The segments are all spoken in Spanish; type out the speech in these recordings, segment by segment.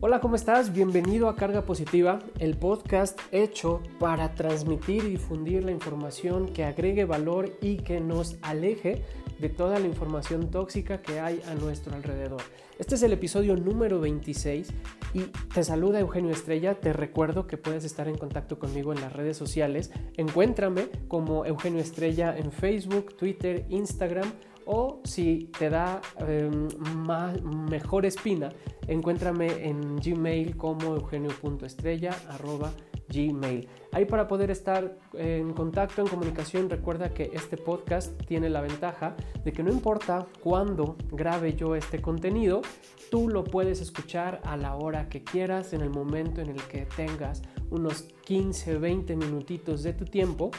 Hola, ¿cómo estás? Bienvenido a Carga Positiva, el podcast hecho para transmitir y difundir la información que agregue valor y que nos aleje de toda la información tóxica que hay a nuestro alrededor. Este es el episodio número 26 y te saluda Eugenio Estrella. Te recuerdo que puedes estar en contacto conmigo en las redes sociales. Encuéntrame como Eugenio Estrella en Facebook, Twitter, Instagram o si te da em, más, mejor espina, encuéntrame en Gmail como eugenio.estrella.gmail. Ahí para poder estar en contacto, en comunicación, recuerda que este podcast tiene la ventaja de que no importa cuándo grabe yo este contenido, tú lo puedes escuchar a la hora que quieras, en el momento en el que tengas unos 15, 20 minutitos de tu tiempo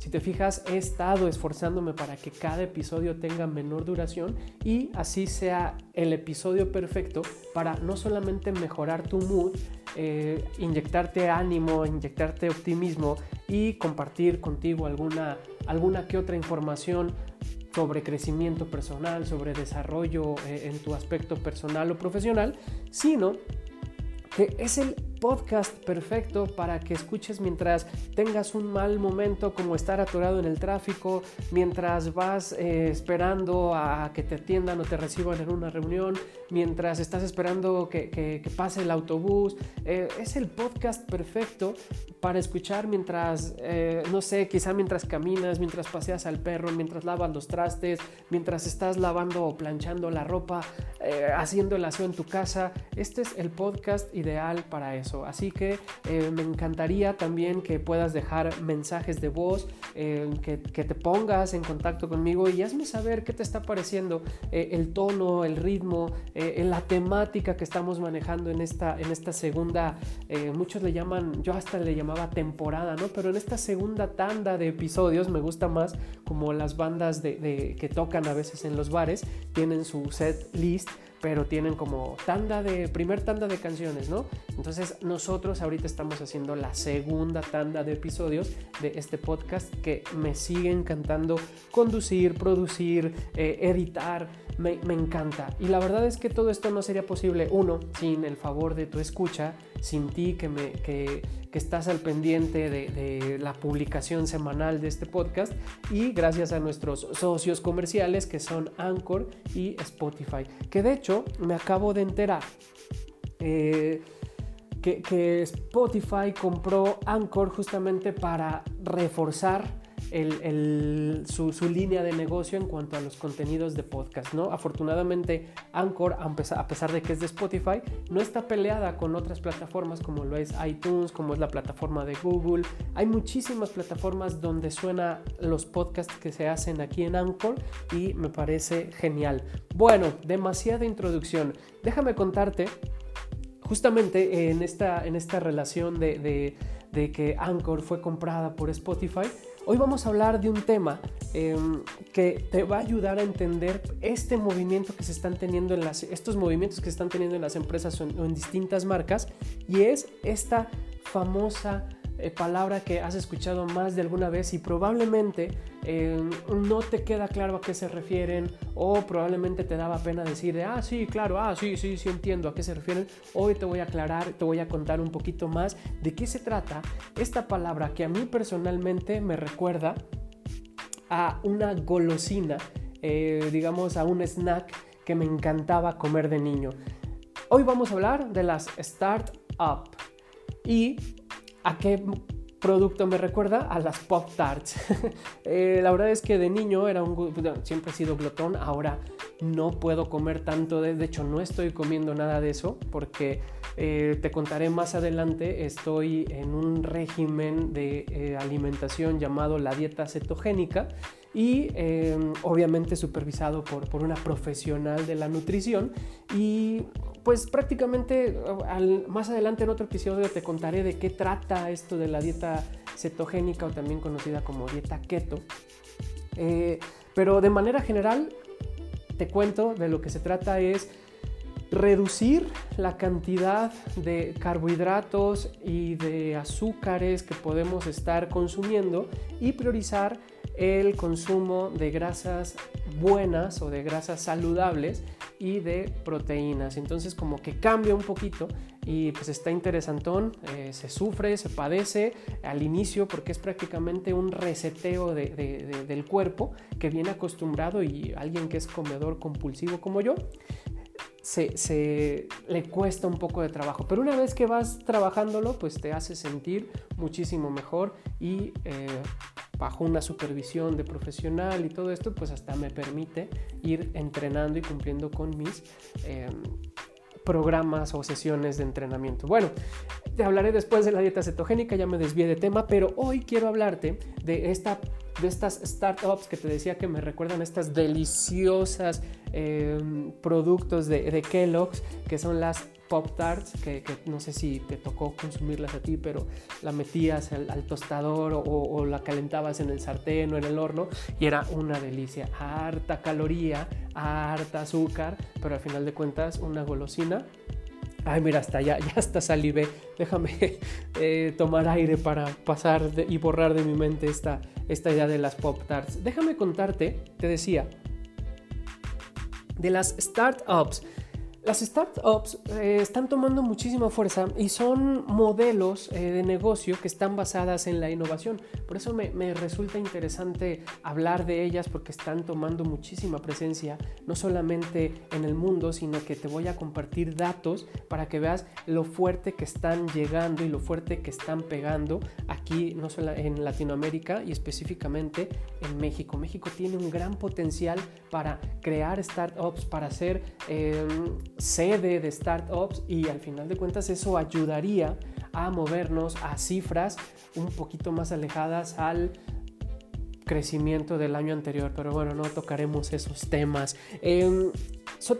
si te fijas, he estado esforzándome para que cada episodio tenga menor duración y así sea el episodio perfecto para no solamente mejorar tu mood, eh, inyectarte ánimo, inyectarte optimismo y compartir contigo alguna, alguna que otra información sobre crecimiento personal, sobre desarrollo eh, en tu aspecto personal o profesional, sino que es el podcast perfecto para que escuches mientras tengas un mal momento como estar atorado en el tráfico, mientras vas eh, esperando a que te atiendan o te reciban en una reunión, mientras estás esperando que, pase el autobús. Eh, es el podcast perfecto para escuchar mientras, eh, no sé, quizá mientras caminas, mientras paseas al perro, mientras lavas los trastes, mientras estás lavando o planchando la ropa, haciendo el aseo en tu casa. Este es el podcast ideal para eso. Así que eh, me encantaría también que puedas dejar mensajes de voz, eh, que, te pongas en contacto conmigo y hazme saber qué te está pareciendo eh, el tono, el ritmo, la temática que estamos manejando en esta, en esta segunda, muchos le llaman, yo hasta le llamaba temporada, ¿no? Pero en esta segunda tanda de episodios me gusta más como las bandas que tocan a veces en los bares, tienen su set list pero tienen como tanda de, primer tanda de canciones, ¿no? Entonces nosotros ahorita estamos haciendo la segunda tanda de episodios de este podcast que me sigue encantando conducir, producir, eh, editar, me, encanta. Y la verdad es que todo esto no sería posible, uno, sin el favor de tu escucha, sin ti que, me, que, estás al pendiente de, de, la publicación semanal de este podcast y gracias a nuestros socios comerciales que son Anchor y Spotify. Que de hecho me acabo de enterar. Eh, que, que, Spotify compró Anchor justamente para reforzar su, línea de negocio en cuanto a los contenidos de podcast, ¿no? Afortunadamente, Anchor, a pesar de que es de Spotify, no está peleada con otras plataformas como lo es iTunes, como es la plataforma de Google. Hay muchísimas plataformas donde suena los podcasts que se hacen aquí en Anchor y me parece genial. Bueno, demasiada introducción. Déjame contarte justamente en esta, en esta relación de, de que Anchor fue comprada por Spotify, Hoy vamos a hablar de un tema em, que te va a ayudar a entender este movimiento que se están teniendo en las, estos movimientos que se están teniendo en las empresas o en distintas marcas y es esta famosa eh, palabra que has escuchado más de alguna vez y probablemente eh, no te queda claro a qué se refieren o probablemente te daba pena decir ah, sí, claro, ah, sí, sí, sí entiendo a qué se refieren. Hoy te voy a aclarar, te voy a contar un poquito más de qué se trata esta palabra que a mí personalmente me recuerda a una golosina, eh, digamos a un snack que me encantaba comer de niño. Hoy vamos a hablar de las Startup y ¿A qué producto me recuerda? A las Pop Tarts. Eh, la verdad es que de niño era un, siempre he sido glotón, ahora no puedo comer tanto, de, hecho no estoy comiendo nada de eso porque eh, te contaré más adelante, estoy en un régimen de eh, alimentación llamado la dieta cetogénica y obviamente supervisado por, por una profesional de la nutrición y pues prácticamente más adelante en otro episodio te contaré de qué trata esto de la dieta cetogénica o también conocida como dieta keto. Eh, pero de manera general te cuento de lo que se trata es reducir la cantidad de carbohidratos y de azúcares que podemos estar consumiendo y priorizar el consumo de grasas buenas o de grasas saludables y de proteínas. Entonces como que cambia un poquito y pues está interesantón, eh, se sufre, se padece al inicio porque es prácticamente un reseteo del cuerpo que viene acostumbrado y alguien que es comedor compulsivo como yo. Se, le cuesta un poco de trabajo, pero una vez que vas trabajándolo, pues te hace sentir muchísimo mejor y eh, bajo una supervisión de profesional y todo esto, pues hasta me permite ir entrenando y cumpliendo con mis em, programas o sesiones de entrenamiento. Bueno, te hablaré después de la dieta cetogénica, ya me desvié de tema, pero hoy quiero hablarte de, esta, de estas startups que te decía que me recuerdan estas deliciosas em, productos de, de Kellogg's, que son las Pop Tarts, que, no sé si te tocó consumirlas a ti, pero la metías al, tostador o, la calentabas en el sartén o en el horno y era una delicia. Harta caloría, harta azúcar, pero al final de cuentas una golosina. Ay, mira, hasta ya, ya hasta salivé. Déjame eh, tomar aire para pasar y borrar de mi mente esta, esta idea de las Pop Tarts. Déjame contarte, te decía, de las startups las startups eh, están tomando muchísima fuerza y son modelos eh, de negocio que están basadas en la innovación. Por eso me, resulta interesante hablar de ellas porque están tomando muchísima presencia, no solamente en el mundo, sino que te voy a compartir datos para que veas lo fuerte que están llegando y lo fuerte que están pegando aquí, no solo en Latinoamérica y específicamente en México. México tiene un gran potencial para crear startups, para hacer... Em, sede de startups y al final de cuentas eso ayudaría a movernos a cifras un poquito más alejadas al crecimiento del año anterior, pero bueno, no tocaremos esos temas.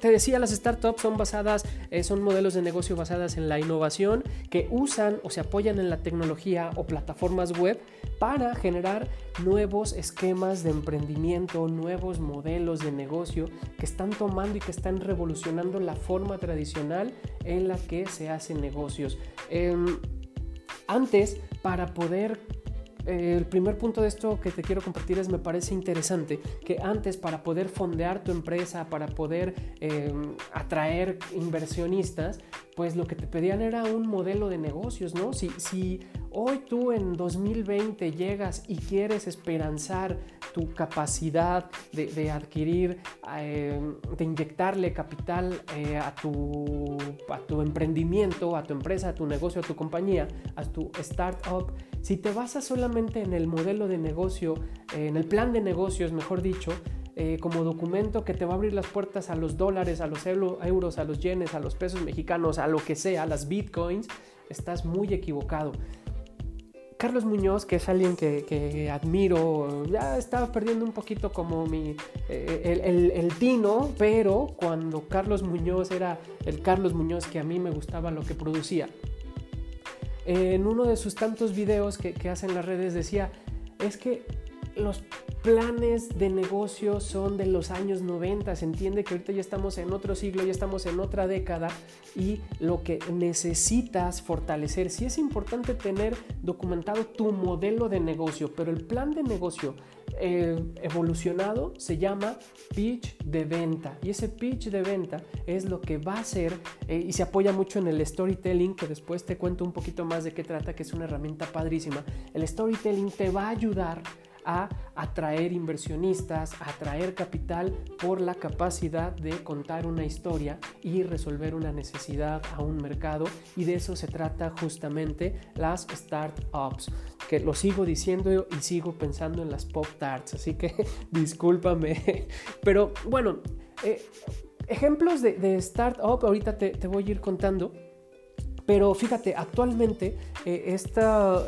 Te decía, las startups son basadas, eh, son modelos de negocio basadas en la innovación que usan o se apoyan en la tecnología o plataformas web para generar nuevos esquemas de emprendimiento, nuevos modelos de negocio que están tomando y que están revolucionando la forma tradicional en la que se hacen negocios. Em, antes, para poder el primer punto de esto que te quiero compartir es me parece interesante que antes para poder fondear tu empresa, para poder em, atraer inversionistas, pues lo que te pedían era un modelo de negocios, ¿no? Si, hoy tú en 2020 llegas y quieres esperanzar tu capacidad de, adquirir, em, de inyectarle capital eh, a tu emprendimiento, a tu empresa, a tu negocio, a tu compañía, a tu startup, si te basas solamente en el modelo de negocio, en el plan de negocios, mejor dicho, eh, como documento que te va a abrir las puertas a los dólares, a los euros, a los yenes, a los pesos mexicanos, a lo que sea, a las bitcoins, estás muy equivocado. Carlos Muñoz, que es alguien que, admiro, ya estaba perdiendo un poquito como mi, eh, el, el, tino, pero cuando Carlos Muñoz era el Carlos Muñoz que a mí me gustaba lo que producía, en uno de sus tantos videos que, que hace en las redes decía, es que los planes de negocio son de los años 90, se entiende que ahorita ya estamos en otro siglo, ya estamos en otra década y lo que necesitas fortalecer, sí es importante tener documentado tu modelo de negocio, pero el plan de negocio eh, evolucionado se llama pitch de venta y ese pitch de venta es lo que va a ser eh, y se apoya mucho en el storytelling que después te cuento un poquito más de qué trata que es una herramienta padrísima. El storytelling te va a ayudar a atraer inversionistas, a atraer capital por la capacidad de contar una historia y resolver una necesidad a un mercado y de eso se trata justamente las startups, que lo sigo diciendo y sigo pensando en las pop tarts, así que discúlpame, pero bueno, eh, ejemplos de, de startup ahorita te, te voy a ir contando. Pero fíjate, actualmente este,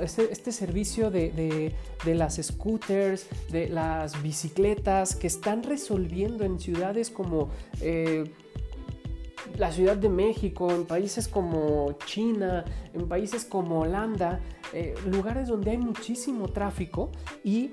este, servicio de, las scooters, de las bicicletas que están resolviendo en ciudades como eh, la Ciudad de México, en países como China, en países como Holanda, eh, lugares donde hay muchísimo tráfico y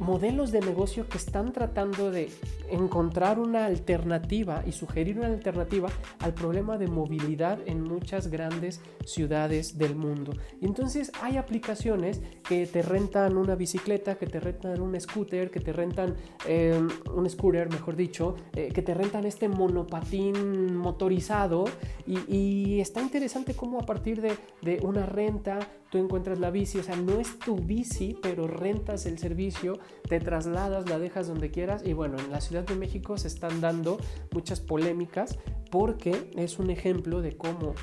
modelos de negocio que están tratando de encontrar una alternativa y sugerir una alternativa al problema de movilidad en muchas grandes ciudades del mundo. Y entonces hay aplicaciones que te rentan una bicicleta, que te rentan un scooter, que te rentan eh, un scooter, mejor dicho, eh, que te rentan este monopatín motorizado. Y, está interesante cómo a partir de, de una renta tú encuentras la bici, o sea, no es tu bici, pero rentas el servicio, te trasladas, la dejas donde quieras. Y bueno, en la Ciudad de México se están dando muchas polémicas porque es un ejemplo de cómo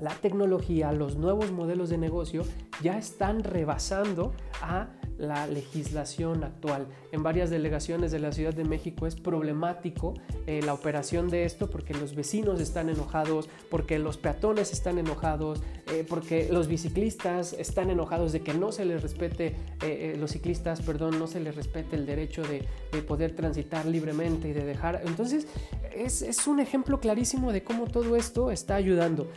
la tecnología, los nuevos modelos de negocio ya están rebasando a la legislación actual. En varias delegaciones de la Ciudad de México es problemático eh, la operación de esto porque los vecinos están enojados, porque los peatones están enojados, eh, porque los biciclistas están enojados de que no se les respete, eh, los ciclistas, perdón, no se les respete el derecho de, poder transitar libremente y de dejar. Entonces, es, es, un ejemplo clarísimo de cómo todo esto está ayudando.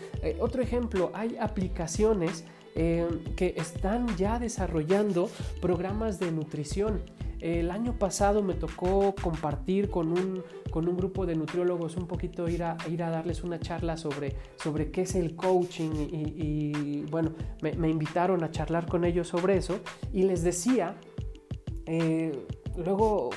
Otro ejemplo, hay aplicaciones eh, que están ya desarrollando programas de nutrición. El año pasado me tocó compartir con un, con un grupo de nutriólogos un poquito ir a, ir a darles una charla sobre, sobre qué es el coaching y, bueno, me, invitaron a charlar con ellos sobre eso y les decía, eh, luego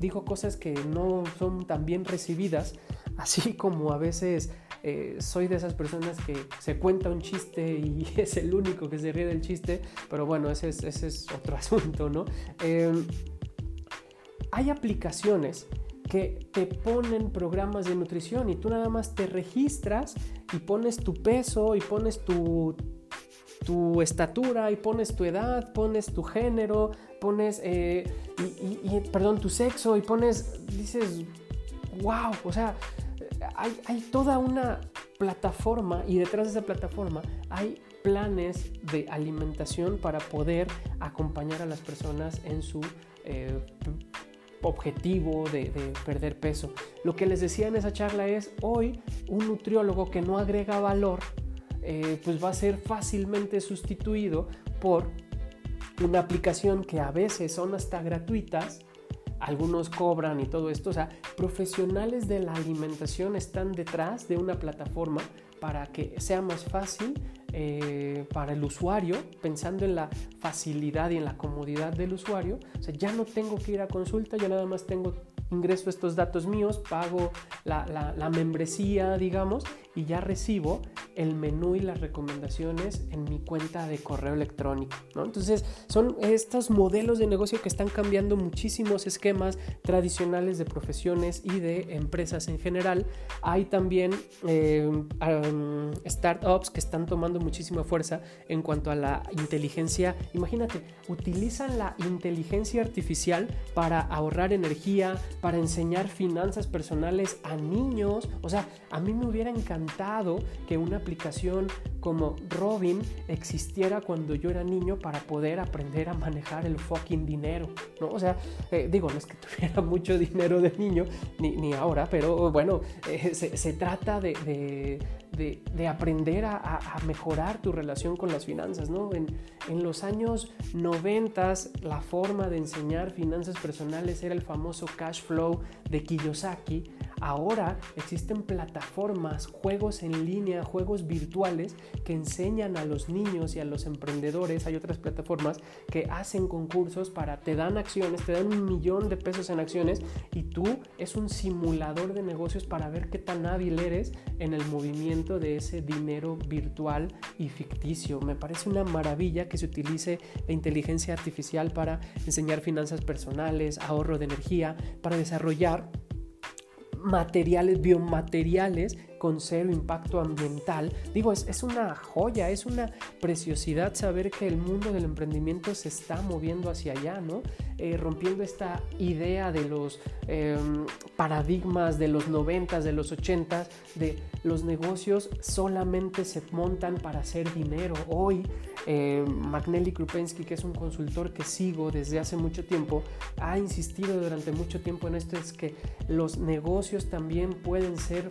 dijo cosas que no son tan bien recibidas, así como a veces eh, soy de esas personas que se cuenta un chiste y es el único que se ríe del chiste, pero bueno, ese es, otro asunto, ¿no? Em, hay aplicaciones que te ponen programas de nutrición y tú nada más te registras y pones tu peso y pones tu, tu estatura y pones tu edad, pones tu género, pones, eh, perdón, tu sexo y pones, dices, wow, o sea, hay, toda una plataforma y detrás de esa plataforma hay planes de alimentación para poder acompañar a las personas en su eh, objetivo de, perder peso. Lo que les decía en esa charla es, hoy un nutriólogo que no agrega valor, eh, pues va a ser fácilmente sustituido por una aplicación que a veces son hasta gratuitas, algunos cobran y todo esto. O sea, profesionales de la alimentación están detrás de una plataforma para que sea más fácil eh, para el usuario, pensando en la facilidad y en la comodidad del usuario. O sea, ya no tengo que ir a consulta, yo nada más tengo ingreso estos datos míos, pago la, la, membresía, digamos, y ya recibo el menú y las recomendaciones en mi cuenta de correo electrónico. ¿no? Entonces, son estos modelos de negocio que están cambiando muchísimos esquemas tradicionales de profesiones y de empresas en general. Hay también eh, startups que están tomando muchísima fuerza en cuanto a la inteligencia. Imagínate, utilizan la inteligencia artificial para ahorrar energía, para enseñar finanzas personales a niños. O sea, a mí me hubiera encantado que una aplicación como Robin existiera cuando yo era niño para poder aprender a manejar el fucking dinero, ¿no? O sea, eh, digo, no es que tuviera mucho dinero de niño, ni, ahora, pero bueno, eh, se, trata de, aprender a, mejorar tu relación con las finanzas, ¿no? En, en los años 90 la forma de enseñar finanzas personales era el famoso cash flow de Kiyosaki, Ahora existen plataformas, juegos en línea, juegos virtuales que enseñan a los niños y a los emprendedores. Hay otras plataformas que hacen concursos para, te dan acciones, te dan un millón de pesos en acciones y tú es un simulador de negocios para ver qué tan hábil eres en el movimiento de ese dinero virtual y ficticio. Me parece una maravilla que se utilice la inteligencia artificial para enseñar finanzas personales, ahorro de energía, para desarrollar materiales, biomateriales con cero impacto ambiental. Digo, es, es, una joya, es una preciosidad saber que el mundo del emprendimiento se está moviendo hacia allá, ¿no? Eh, rompiendo esta idea de los em, paradigmas de los 90, de los 80, de los negocios solamente se montan para hacer dinero. Hoy, eh, Magnelli Krupensky, que es un consultor que sigo desde hace mucho tiempo, ha insistido durante mucho tiempo en esto, es que los negocios también pueden ser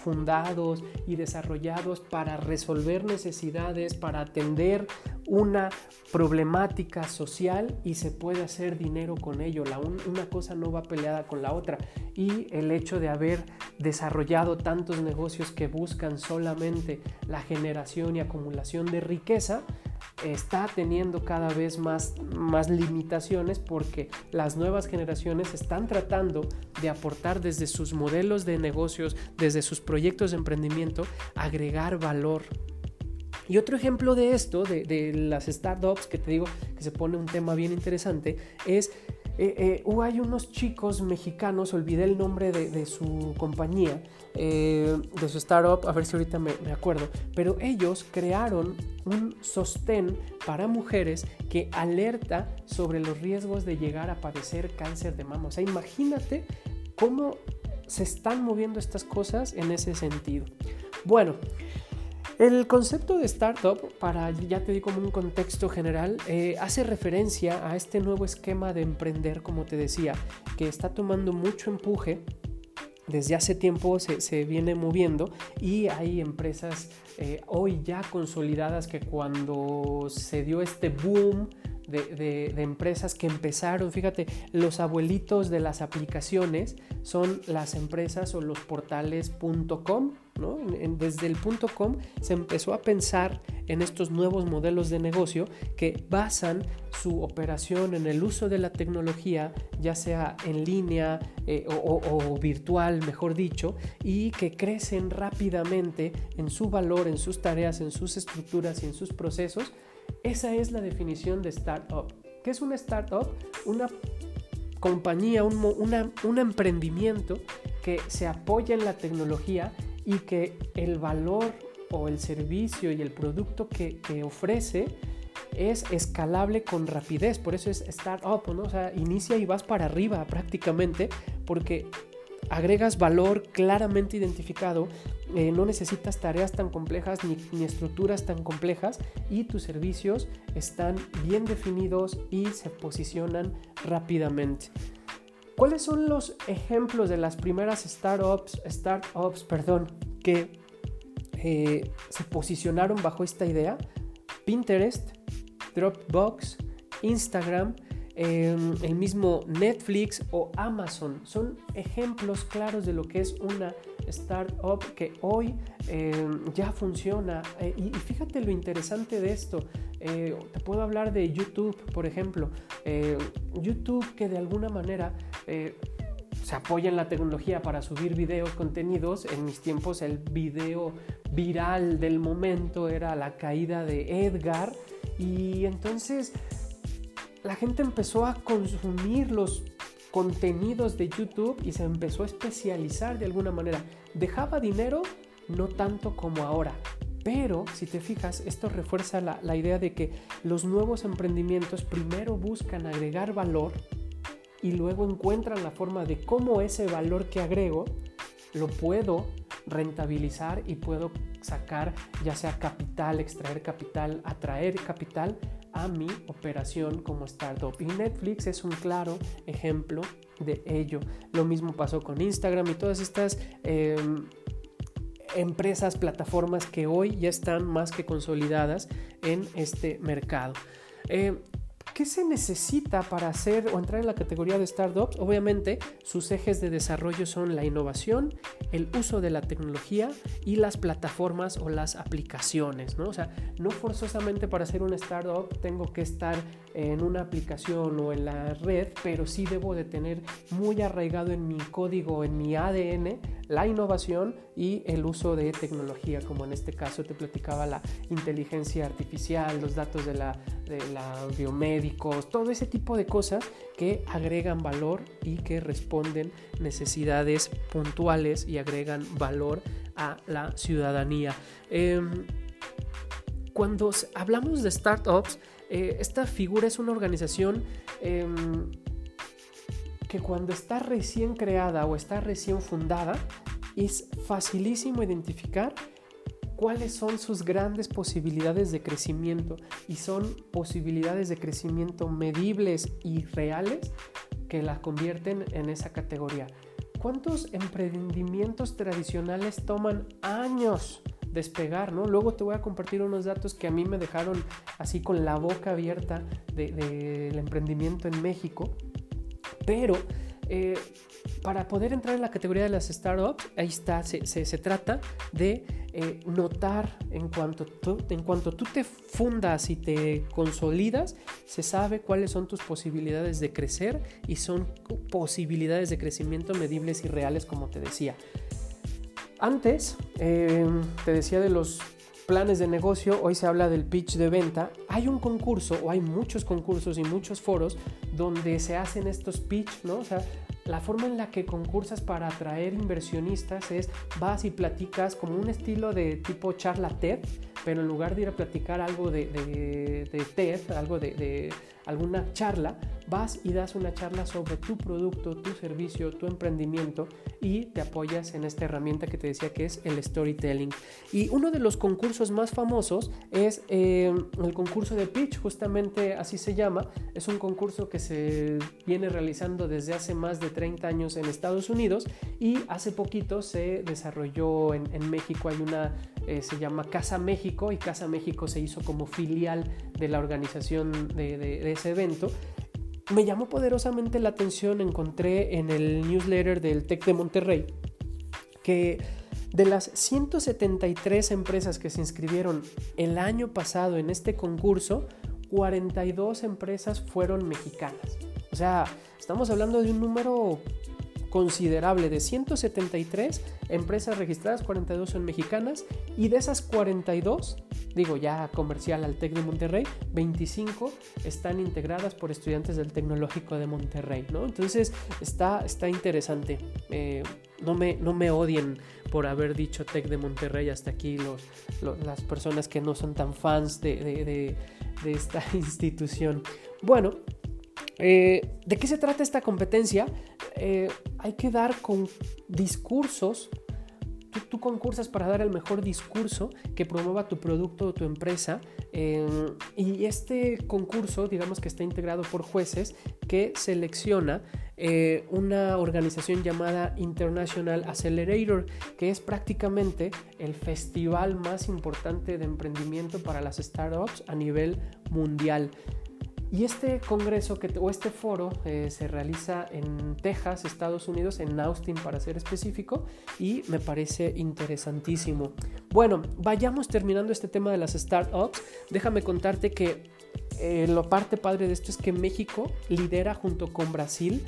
fundados y desarrollados para resolver necesidades, para atender una problemática social y se puede hacer dinero con ello. La una cosa no va peleada con la otra. Y el hecho de haber desarrollado tantos negocios que buscan solamente la generación y acumulación de riqueza, está teniendo cada vez más, más limitaciones porque las nuevas generaciones están tratando de aportar desde sus modelos de negocios, desde sus proyectos de emprendimiento, agregar valor. Y otro ejemplo de esto, de, las startups, que te digo que se pone un tema bien interesante, es eh, eh, hay unos chicos mexicanos, olvidé el nombre de, su compañía, eh, de su startup, a ver si ahorita me, me, acuerdo, pero ellos crearon un sostén para mujeres que alerta sobre los riesgos de llegar a padecer cáncer de mama. O sea, imagínate cómo se están moviendo estas cosas en ese sentido. Bueno, el concepto de startup, para ya te digo como un contexto general, eh, hace referencia a este nuevo esquema de emprender, como te decía, que está tomando mucho empuje. Desde hace tiempo se, viene moviendo y hay empresas eh, hoy ya consolidadas que cuando se dio este boom de, empresas que empezaron, fíjate, los abuelitos de las aplicaciones son las empresas o los portales.com, ¿no? desde el .com se empezó a pensar en estos nuevos modelos de negocio que basan su operación en el uso de la tecnología, ya sea en línea eh, o virtual, mejor dicho, y que crecen rápidamente en su valor, en sus tareas, en sus estructuras y en sus procesos esa es la definición de startup. ¿Qué es una startup? Una compañía, un, emprendimiento que se apoya en la tecnología y que el valor o el servicio y el producto que, que ofrece es escalable con rapidez. Por eso es startup, ¿no? O sea, inicia y vas para arriba prácticamente porque agregas valor claramente identificado, eh, no necesitas tareas tan complejas ni, ni, estructuras tan complejas y tus servicios están bien definidos y se posicionan rápidamente. ¿Cuáles son los ejemplos de las primeras startups, startups perdón, que eh, se posicionaron bajo esta idea? Pinterest, Dropbox, Instagram, el mismo Netflix o Amazon. Son ejemplos claros de lo que es una startup que hoy em, ya funciona. Eh, y, fíjate lo interesante de esto. Eh, te puedo hablar de YouTube, por ejemplo. Eh, YouTube que de alguna manera se apoya en la tecnología para subir videos, contenidos. En mis tiempos el video viral del momento era la caída de Edgar. Y entonces la gente empezó a consumir los contenidos de YouTube y se empezó a especializar de alguna manera. Dejaba dinero, no tanto como ahora. Pero si te fijas, esto refuerza la, idea de que los nuevos emprendimientos primero buscan agregar valor y luego encuentran la forma de cómo ese valor que agrego lo puedo rentabilizar y puedo sacar ya sea capital, extraer capital, atraer capital a mi operación como startup. Y Netflix es un claro ejemplo de ello. Lo mismo pasó con Instagram y todas estas em, empresas, plataformas que hoy ya están más que consolidadas en este mercado. Em, ¿Qué se necesita para hacer o entrar en la categoría de startups? Obviamente, sus ejes de desarrollo son la innovación, el uso de la tecnología y las plataformas o las aplicaciones, ¿no? O sea, no forzosamente para ser una startup tengo que estar en una aplicación o en la red, pero sí debo de tener muy arraigado en mi código, en mi ADN, la innovación y el uso de tecnología, como en este caso te platicaba la inteligencia artificial, los datos de la, de la biomédicos, todo ese tipo de cosas que agregan valor y que responden necesidades puntuales y agregan valor a la ciudadanía. Em, cuando hablamos de startups, eh, esta figura es una organización em, que cuando está recién creada o está recién fundada, es facilísimo identificar cuáles son sus grandes posibilidades de crecimiento y son posibilidades de crecimiento medibles y reales que la convierten en esa categoría. ¿Cuántos emprendimientos tradicionales toman años despegar, ¿no? Luego te voy a compartir unos datos que a mí me dejaron así con la boca abierta del de, emprendimiento en México, pero eh, para poder entrar en la categoría de las startups, ahí está, se, trata de eh, notar en cuanto, en cuanto tú te fundas y te consolidas, se sabe cuáles son tus posibilidades de crecer y son posibilidades de crecimiento medibles y reales, como te decía. Antes, eh, te decía de los planes de negocio, hoy se habla del pitch de venta. Hay un concurso o hay muchos concursos y muchos foros donde se hacen estos pitch, ¿no? O sea, la forma en la que concursas para atraer inversionistas es vas y platicas como un estilo de tipo charla TED, pero en lugar de ir a platicar algo de, de, TED, algo de, alguna charla, vas y das una charla sobre tu producto, tu servicio, tu emprendimiento y te apoyas en esta herramienta que te decía que es el storytelling. Y uno de los concursos más famosos es eh, el concurso de pitch, justamente así se llama. Es un concurso que se viene realizando desde hace más de 30 años en Estados Unidos y hace poquito se desarrolló en, en México. Hay una, eh, se llama Casa México y Casa México se hizo como filial de la organización de, ese evento me llamó poderosamente la atención, encontré en el newsletter del TEC de Monterrey que de las 173 empresas que se inscribieron el año pasado en este concurso, 42 empresas fueron mexicanas. O sea, estamos hablando de un número considerable de 173 empresas registradas, 42 son mexicanas y de esas 42, digo ya comercial al TEC de Monterrey, 25 están integradas por estudiantes del Tecnológico de Monterrey, ¿no? Entonces está, está interesante. Eh, no, me, no me odien por haber dicho TEC de Monterrey hasta aquí los, las personas que no son tan fans de, de, de esta institución. Bueno, eh, ¿De qué se trata esta competencia? Eh, hay que dar con discursos. Tú, concursas para dar el mejor discurso que promueva tu producto o tu empresa. Eh, y este concurso, digamos que está integrado por jueces que selecciona una organización llamada International Accelerator, que es prácticamente el festival más importante de emprendimiento para las startups a nivel mundial. Y este congreso que, o este foro eh, se realiza en Texas, Estados Unidos, en Austin para ser específico, y me parece interesantísimo. Bueno, vayamos terminando este tema de las startups. Déjame contarte que eh, lo parte padre de esto es que México lidera junto con Brasil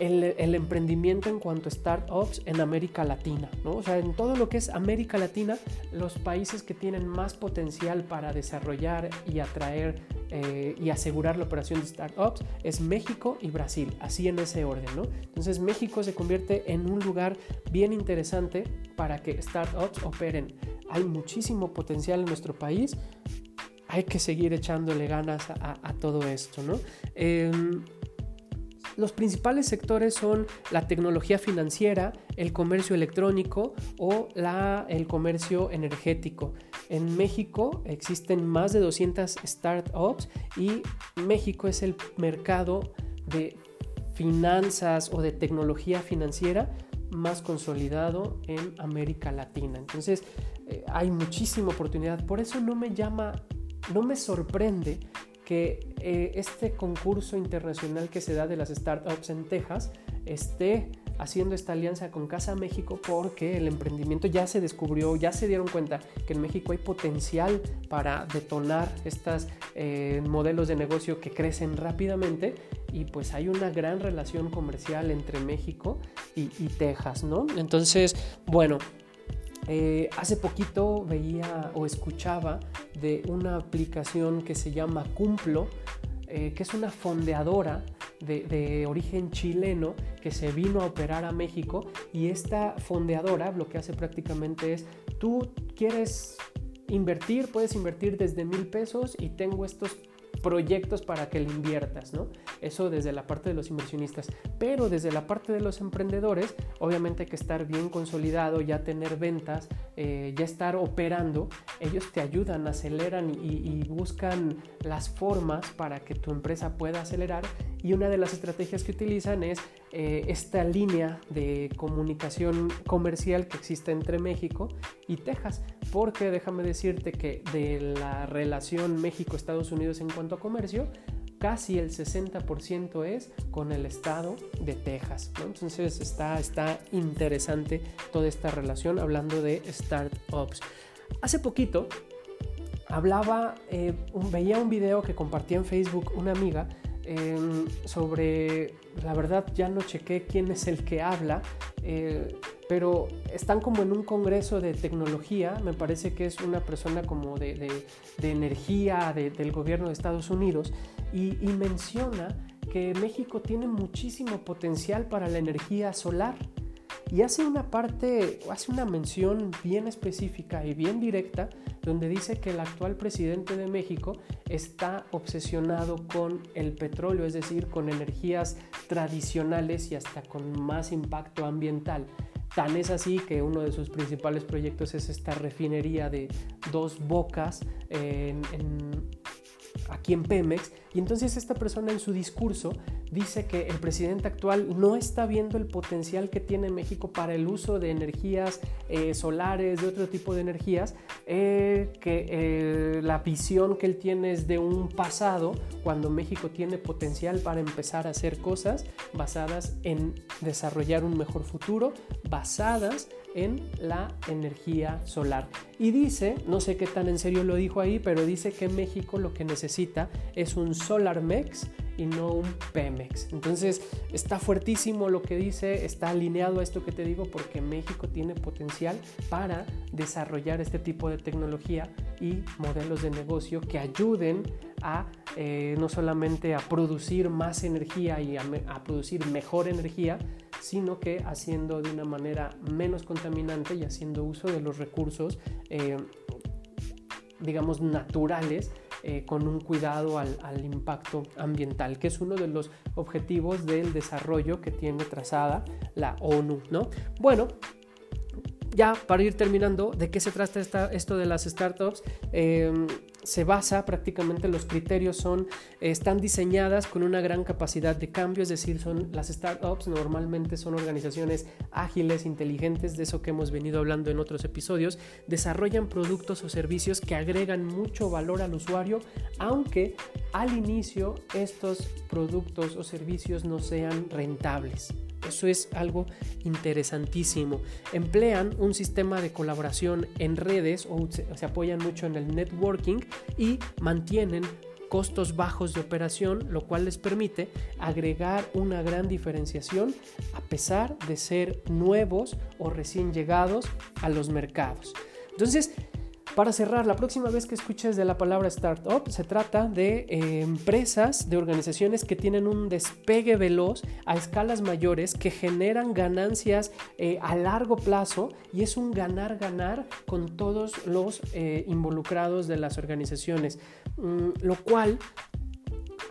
el, emprendimiento en cuanto a startups en América Latina, ¿no? O sea, en todo lo que es América Latina, los países que tienen más potencial para desarrollar y atraer eh, y asegurar la operación de startups es México y Brasil, así en ese orden, ¿no? Entonces México se convierte en un lugar bien interesante para que startups operen. Hay muchísimo potencial en nuestro país, hay que seguir echándole ganas a, todo esto, ¿no? Em, los principales sectores son la tecnología financiera, el comercio electrónico o la, el comercio energético. En México existen más de 200 startups y México es el mercado de finanzas o de tecnología financiera más consolidado en América Latina. Entonces eh, hay muchísima oportunidad. Por eso no me llama, no me sorprende que eh, este concurso internacional que se da de las startups en Texas esté haciendo esta alianza con Casa México porque el emprendimiento ya se descubrió, ya se dieron cuenta que en México hay potencial para detonar estos eh, modelos de negocio que crecen rápidamente y pues hay una gran relación comercial entre México y, Texas, ¿no? Entonces, bueno, eh, hace poquito veía o escuchaba de una aplicación que se llama Cumplo, eh, que es una fondeadora de, de, origen chileno que se vino a operar a México. Y esta fondeadora lo que hace prácticamente es, tú quieres invertir, puedes invertir desde mil pesos y tengo estos proyectos para que le inviertas, ¿no? Eso desde la parte de los inversionistas. Pero desde la parte de los emprendedores, obviamente hay que estar bien consolidado, ya tener ventas, eh, ya estar operando. Ellos te ayudan, aceleran y, buscan las formas para que tu empresa pueda acelerar. Y una de las estrategias que utilizan es eh, esta línea de comunicación comercial que existe entre México y Texas, porque déjame decirte que de la relación México-Estados Unidos en cuanto comercio, casi el 60% es con el estado de Texas. Entonces está, está interesante toda esta relación hablando de startups. Hace poquito hablaba, eh, veía un video que compartía en Facebook una amiga em, sobre, la verdad ya no chequé quién es el que habla, eh, pero están como en un congreso de tecnología, me parece que es una persona como de, energía del gobierno de Estados Unidos, y, y menciona que México tiene muchísimo potencial para la energía solar y hace una parte, hace una mención bien específica y bien directa donde dice que el actual presidente de México está obsesionado con el petróleo, es decir, con energías tradicionales y hasta con más impacto ambiental. Tan es así que uno de sus principales proyectos es esta refinería de dos bocas en, aquí en Pemex. Y entonces esta persona en su discurso dice que el presidente actual no está viendo el potencial que tiene México para el uso de energías eh, solares, de otro tipo de energías, eh, que eh, la visión que él tiene es de un pasado cuando México tiene potencial para empezar a hacer cosas basadas en desarrollar un mejor futuro, basadas en la energía solar. Y dice, no sé qué tan en serio lo dijo ahí, pero dice que México lo que necesita es un Solar Mex y no un Pemex. Entonces está fuertísimo lo que dice, está alineado a esto que te digo porque México tiene potencial para desarrollar este tipo de tecnología y modelos de negocio que ayuden a eh, no solamente a producir más energía y a, producir mejor energía, sino que haciendo de una manera menos contaminante y haciendo uso de los recursos, eh, digamos, naturales eh, con un cuidado al, al, impacto ambiental, que es uno de los objetivos del desarrollo que tiene trazada la ONU, ¿no? Bueno, ya para ir terminando, ¿de qué se trata esto de las startups? Em, se basa prácticamente los criterios son están diseñadas con una gran capacidad de cambio, es decir, son las startups normalmente son organizaciones ágiles, inteligentes, de eso que hemos venido hablando en otros episodios, desarrollan productos o servicios que agregan mucho valor al usuario, aunque al inicio estos productos o servicios no sean rentables. Eso es algo interesantísimo. Emplean un sistema de colaboración en redes o se, apoyan mucho en el networking y mantienen costos bajos de operación, lo cual les permite agregar una gran diferenciación a pesar de ser nuevos o recién llegados a los mercados. Entonces, para cerrar, la próxima vez que escuches de la palabra startup, se trata de eh, empresas, de organizaciones que tienen un despegue veloz a escalas mayores, que generan ganancias eh, a largo plazo y es un ganar-ganar con todos los eh, involucrados de las organizaciones, mm, lo cual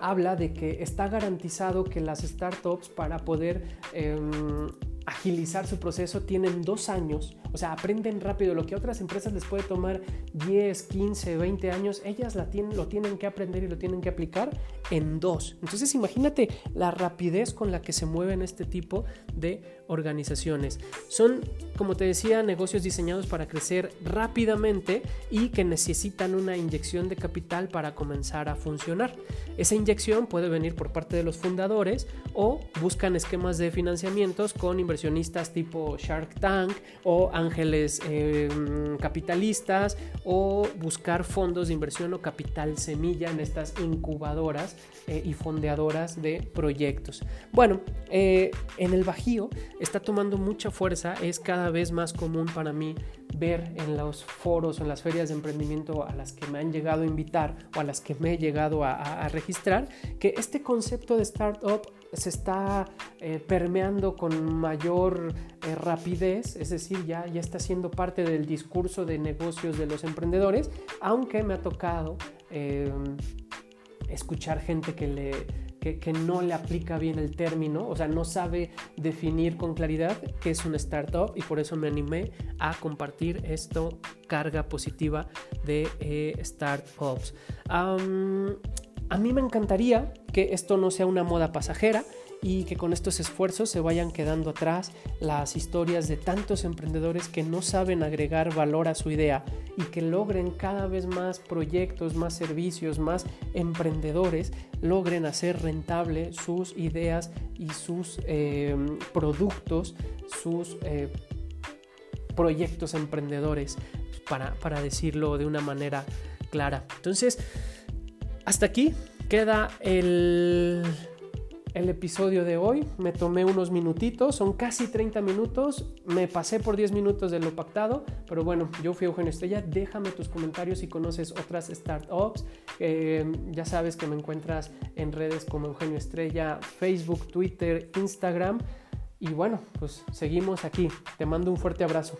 habla de que está garantizado que las startups para poder em, agilizar su proceso tienen dos años, o sea, aprenden rápido. Lo que a otras empresas les puede tomar 10, 15, 20 años, ellas la tienen, lo tienen que aprender y lo tienen que aplicar en dos. Entonces imagínate la rapidez con la que se mueven este tipo de organizaciones. Son, como te decía, negocios diseñados para crecer rápidamente y que necesitan una inyección de capital para comenzar a funcionar. Esa inyección puede venir por parte de los fundadores o buscan esquemas de financiamientos con inversiones tipo Shark Tank o ángeles em, capitalistas o buscar fondos de inversión o capital semilla en estas incubadoras eh, y fondeadoras de proyectos. Bueno, eh, en el Bajío está tomando mucha fuerza, es cada vez más común para mí ver en los foros en las ferias de emprendimiento a las que me han llegado a invitar o a las que me he llegado a registrar, que este concepto de startup se está eh, permeando con mayor eh, rapidez, es decir, ya, ya está siendo parte del discurso de negocios de los emprendedores, aunque me ha tocado em, escuchar gente que le que, no le aplica bien el término, o sea, no sabe definir con claridad qué es una startup y por eso me animé a compartir esto, carga positiva de eh, startups. A mí me encantaría que esto no sea una moda pasajera y que con estos esfuerzos se vayan quedando atrás las historias de tantos emprendedores que no saben agregar valor a su idea y que logren cada vez más proyectos, más servicios, más emprendedores, logren hacer rentable sus ideas y sus eh, productos, sus eh, proyectos emprendedores, para, para decirlo de una manera clara. Entonces, hasta aquí queda el el episodio de hoy. Me tomé unos minutitos, son casi 30 minutos. Me pasé por 10 minutos de lo pactado, pero bueno, yo fui Eugenio Estrella. Déjame tus comentarios si conoces otras startups. Eh, ya sabes que me encuentras en redes como Eugenio Estrella, Facebook, Twitter, Instagram. Y bueno, pues seguimos aquí. Te mando un fuerte abrazo.